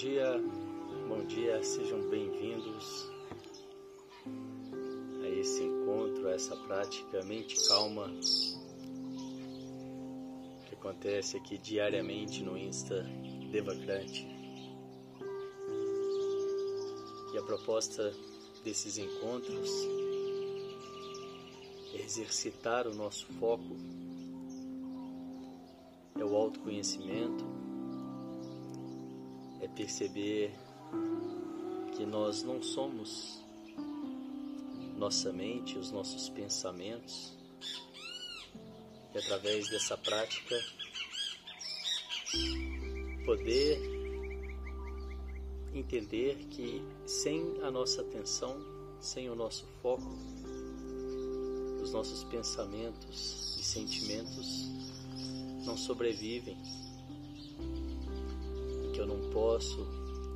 Bom dia, bom dia, sejam bem-vindos a esse encontro, a essa prática mente calma que acontece aqui diariamente no Insta Devacrante. E a proposta desses encontros é exercitar o nosso foco, é o autoconhecimento perceber que nós não somos nossa mente, os nossos pensamentos, e através dessa prática poder entender que sem a nossa atenção, sem o nosso foco, os nossos pensamentos e sentimentos não sobrevivem eu não posso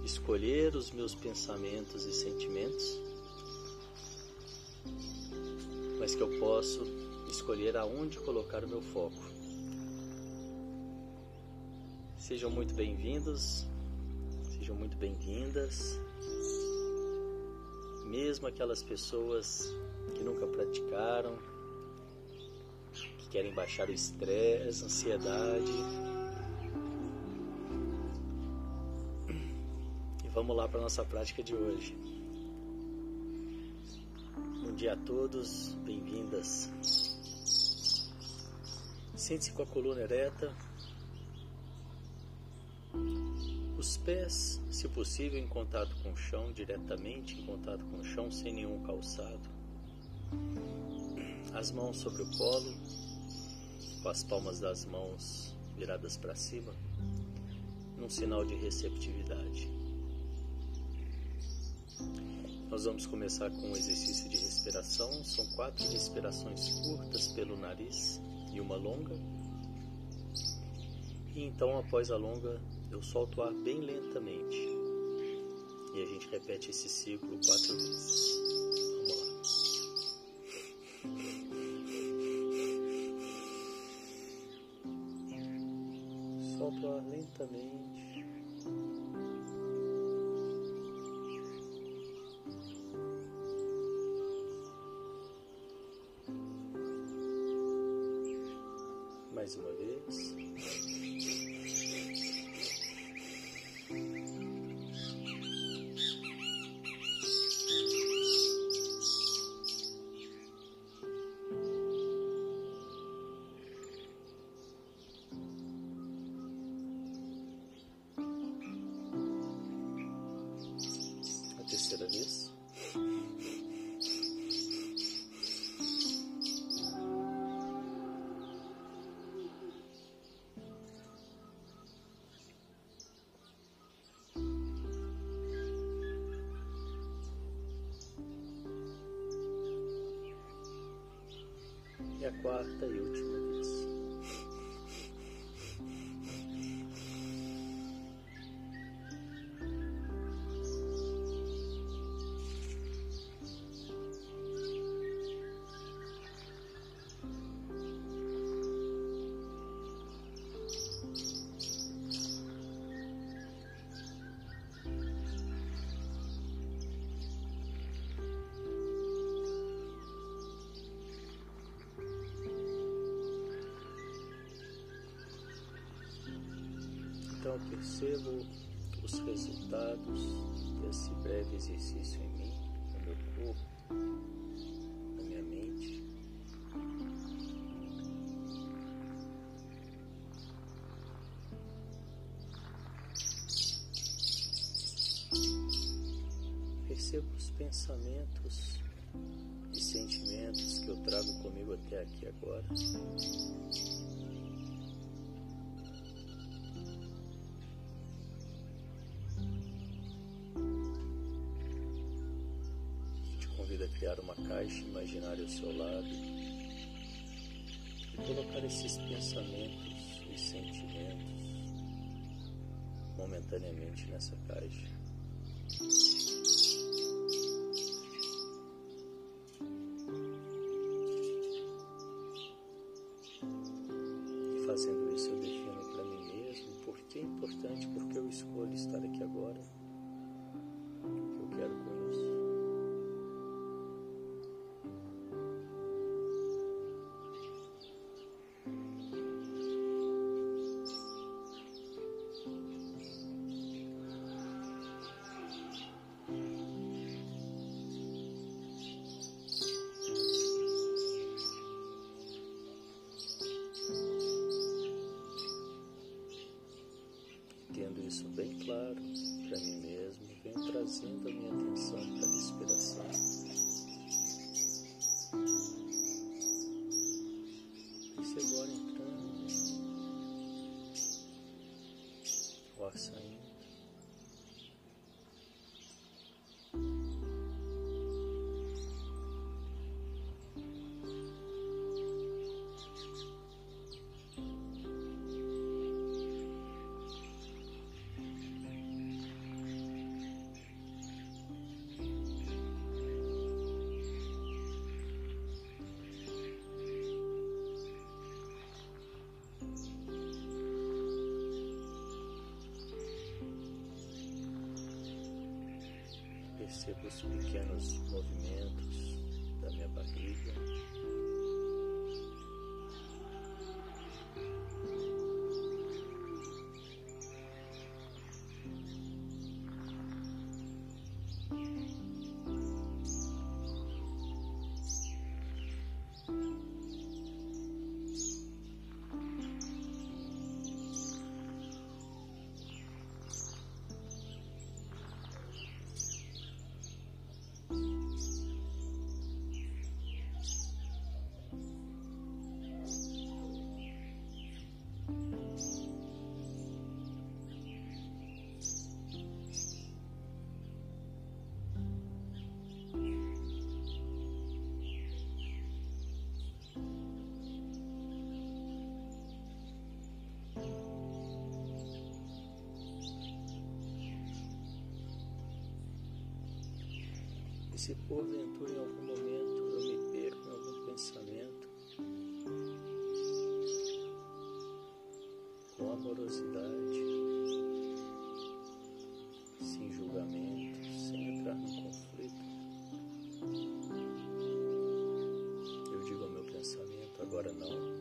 escolher os meus pensamentos e sentimentos, mas que eu posso escolher aonde colocar o meu foco. Sejam muito bem-vindos, sejam muito bem-vindas, mesmo aquelas pessoas que nunca praticaram, que querem baixar o estresse, ansiedade Vamos lá para a nossa prática de hoje. Bom dia a todos, bem-vindas. Sente-se com a coluna ereta, os pés, se possível, em contato com o chão, diretamente em contato com o chão, sem nenhum calçado. As mãos sobre o colo, com as palmas das mãos viradas para cima, num sinal de receptividade. Nós vamos começar com um exercício de respiração. São quatro respirações curtas pelo nariz e uma longa. E então, após a longa, eu solto o ar bem lentamente. E a gente repete esse ciclo quatro vezes. Vamos lá. Solto o ar lentamente. E a quarta e Percebo os resultados desse breve exercício em mim, no meu corpo, na minha mente. Percebo os pensamentos e sentimentos que eu trago comigo até aqui agora. Criar uma caixa imaginária ao seu lado e colocar esses pensamentos e sentimentos momentaneamente nessa caixa. Trazendo a minha atenção para a respiração. E agora entrando, o ar saindo. Percebo os pequenos movimentos se porventura em algum momento eu me perco em algum pensamento, com amorosidade, sem julgamento, sem entrar no conflito, eu digo ao meu pensamento: agora não,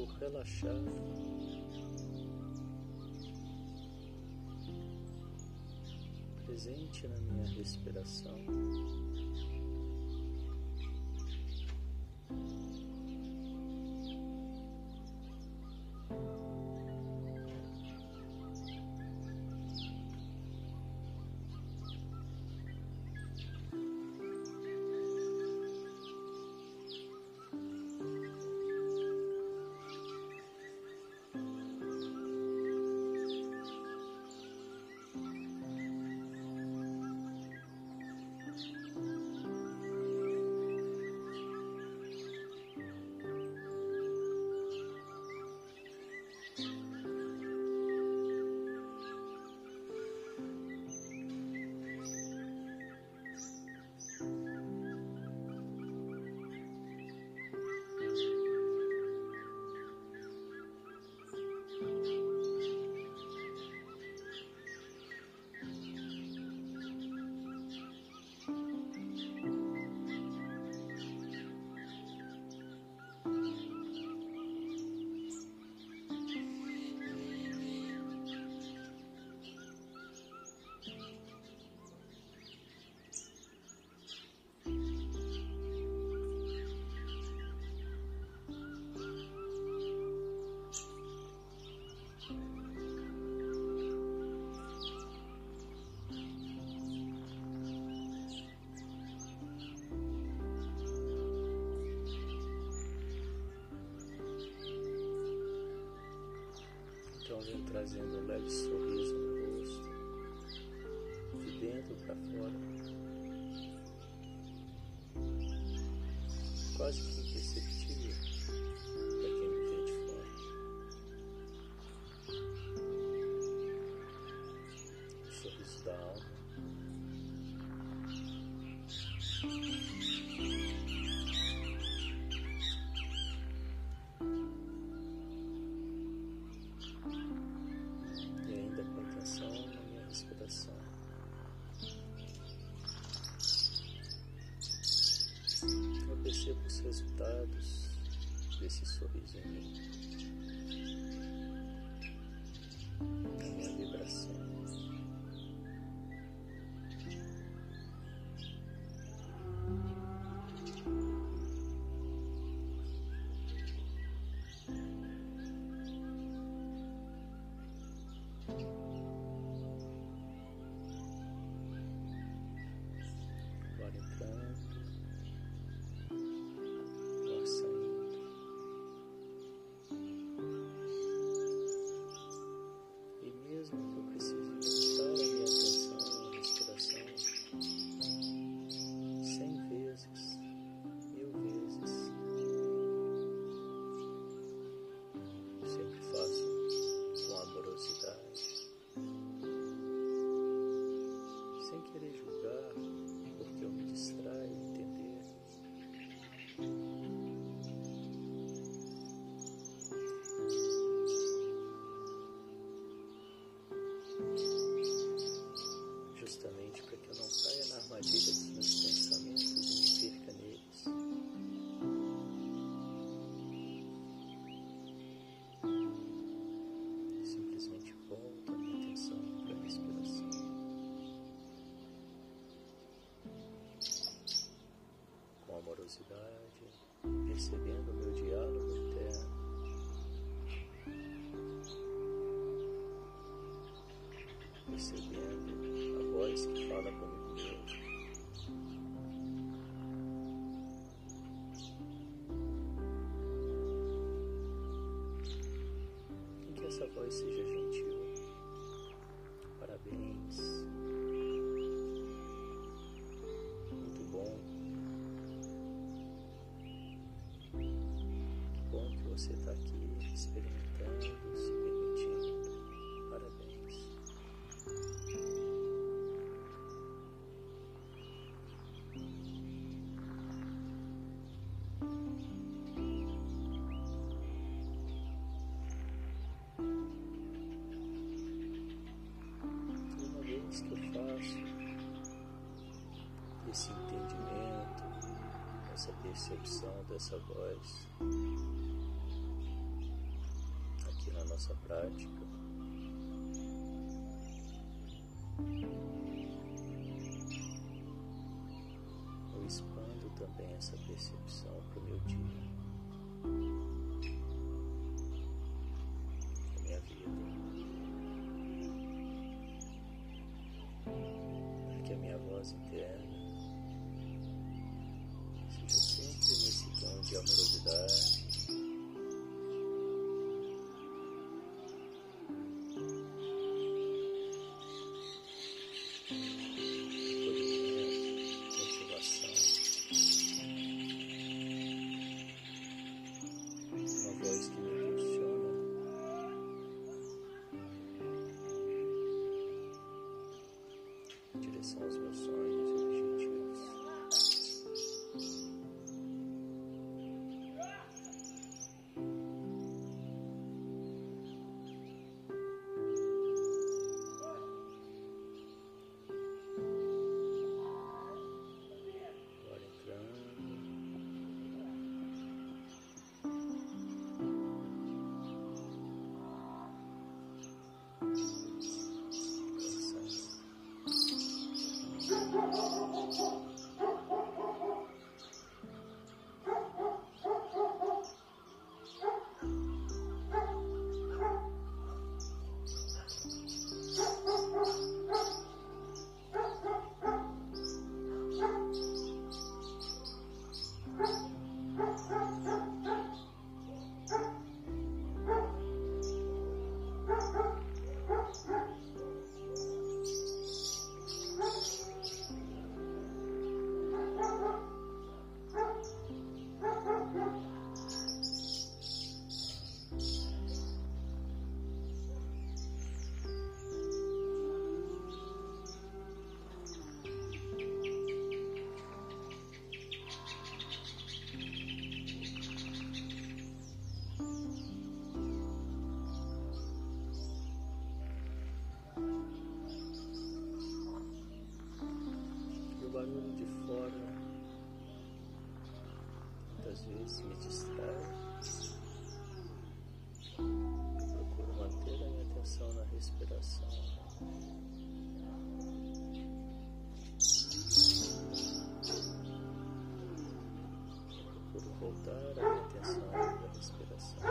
Corpo relaxado. Presente na minha respiração. vem trazendo um leve sorriso no rosto, de dentro para fora. Quase que percebo os resultados desse sorriso em mim, na minha vibração. nossa voz seja gentil. Parabéns. Muito bom. Que bom que você está aqui experimentando, se essa percepção dessa voz aqui na nossa prática. Eu expando também essa percepção para o meu dia. minha voz interna barulho de fora muitas vezes me distrai. Eu procuro manter a minha atenção na respiração. Procuro voltar a minha atenção na respiração.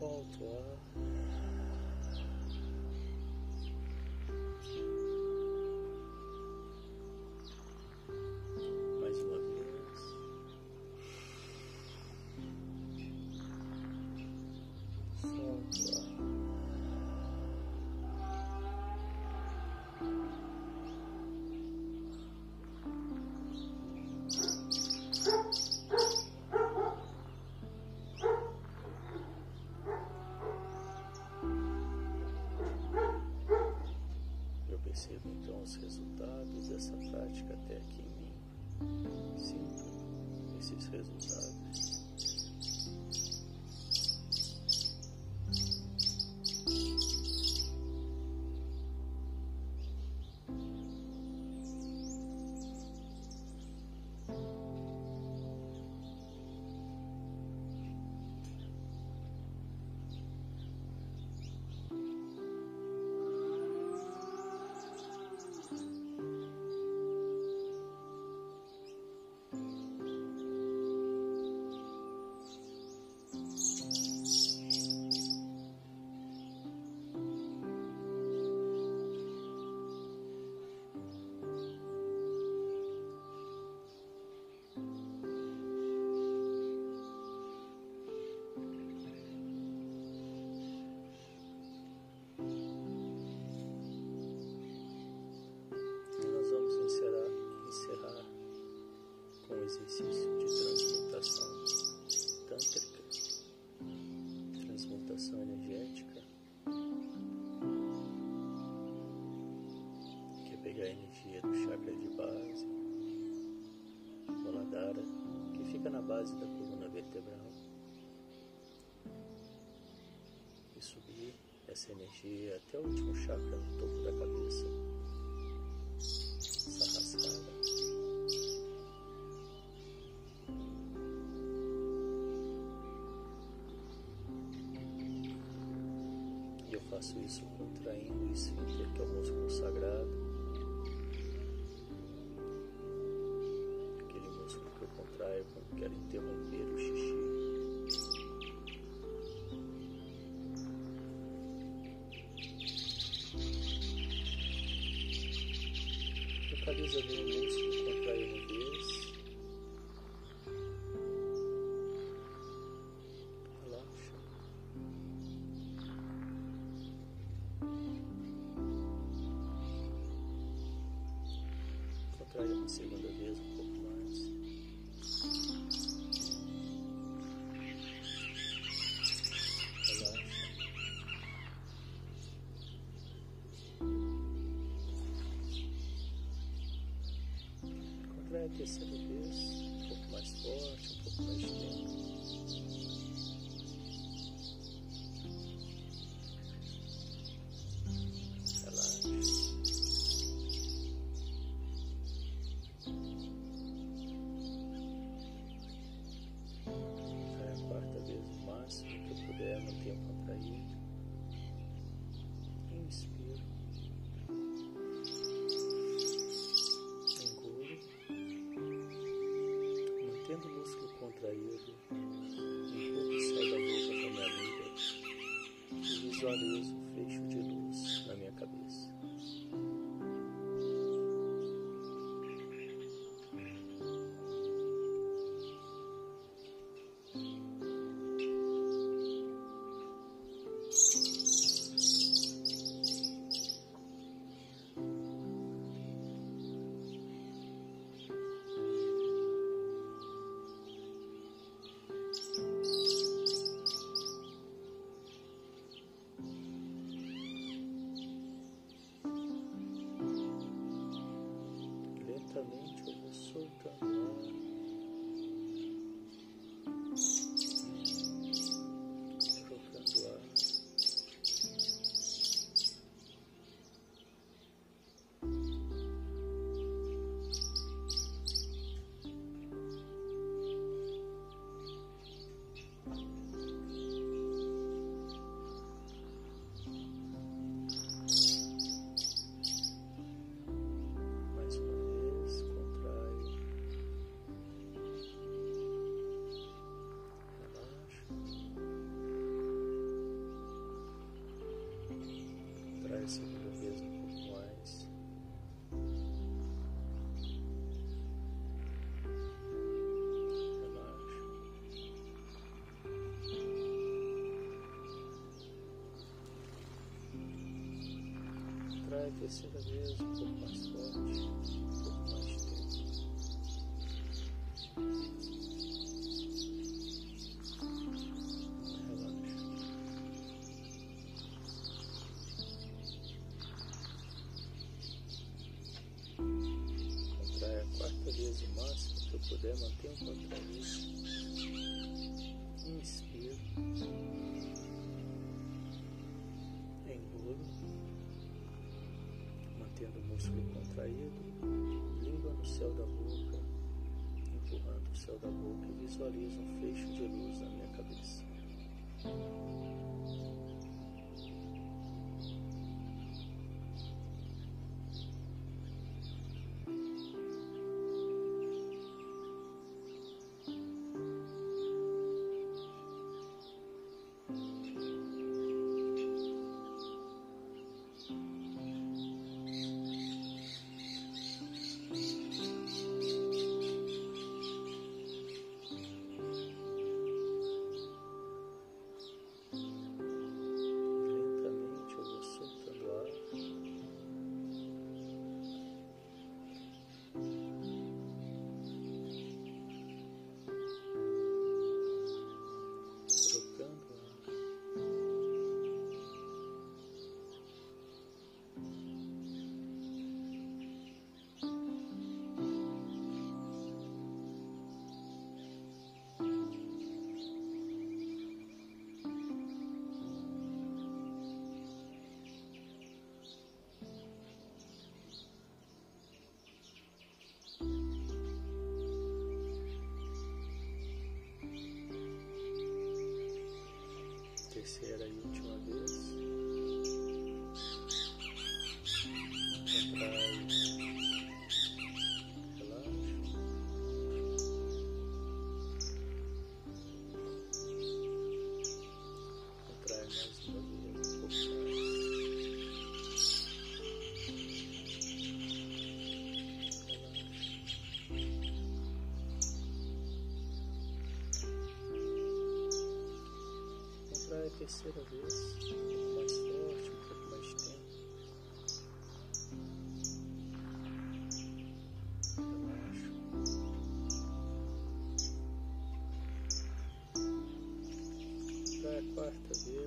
Os aqui em mim. Sinto esses resultados. Fica na base da coluna vertebral, e subir essa energia até o último chakra no topo da cabeça. faço isso contraindo o esfíncter, que é o músculo sagrado. Quero interromper o xixi. Localiza bem o músculo, terceira vez, um pouco mais forte, um pouco mais tempo. Visualizo A segunda vez um pouco mais. Relaxa. Trai a terceira vez um pouco mais forte, um pouco mais tempo. Músculo contraído, língua no céu da boca, empurrando o céu da boca e visualiza um fecho de luz na minha cabeça.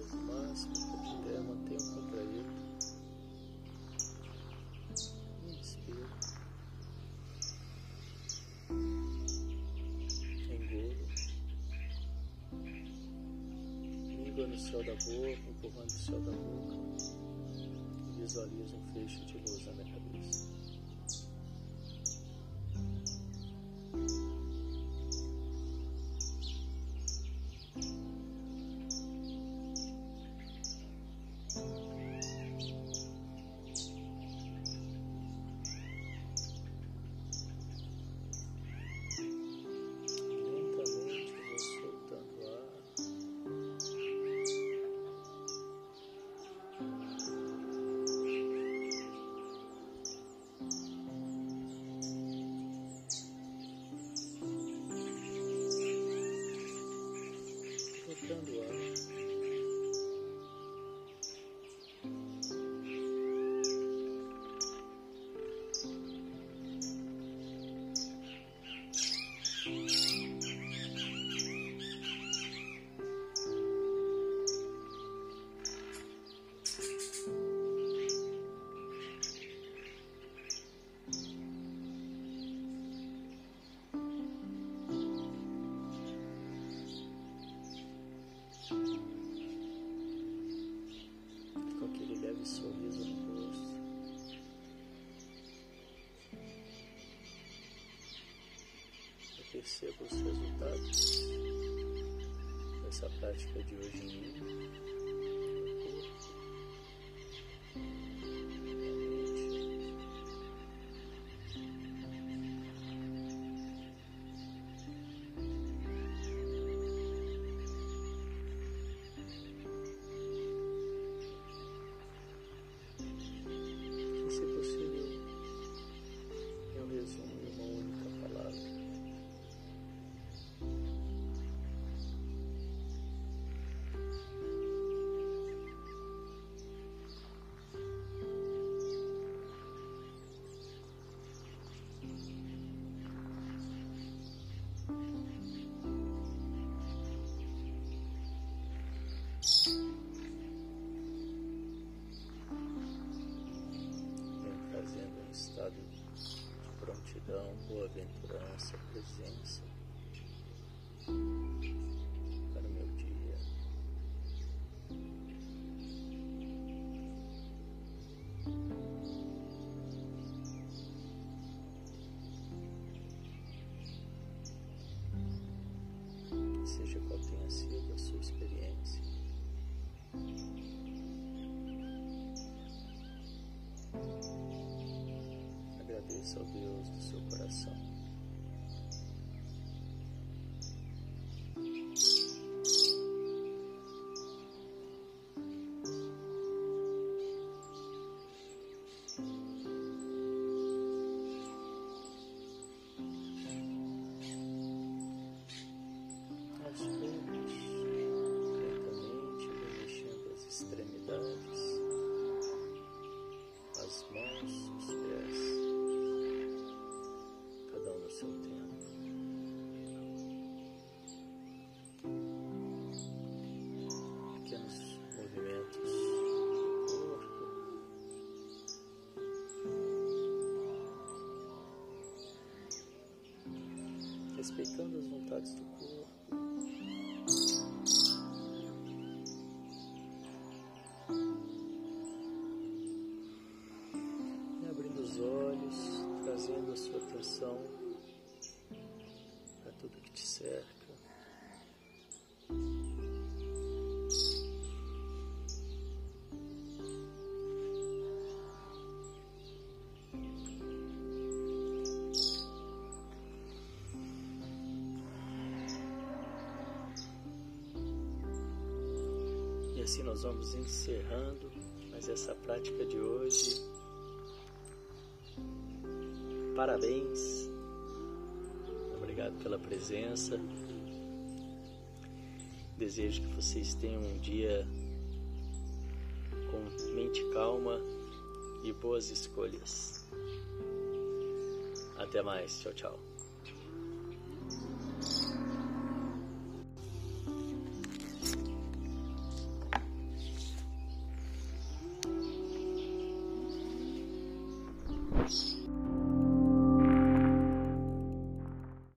Que puder, mantenha o contraído. Inspira. Engula. Língua no céu da boca, empurrando o céu da boca. Visualiza um feixe de luz na minha cabeça. Perceba os resultados dessa prática de hoje em. Presença para o meu dia. Seja qual tenha sido a sua experiência. agradeça ao Deus do seu coração. Respeitando as vontades do corpo. E abrindo os olhos, trazendo a sua atenção para tudo que te cerca. Assim nós vamos encerrando mais essa prática de hoje. Parabéns. Obrigado pela presença. Desejo que vocês tenham um dia com mente calma e boas escolhas. Até mais. Tchau, tchau.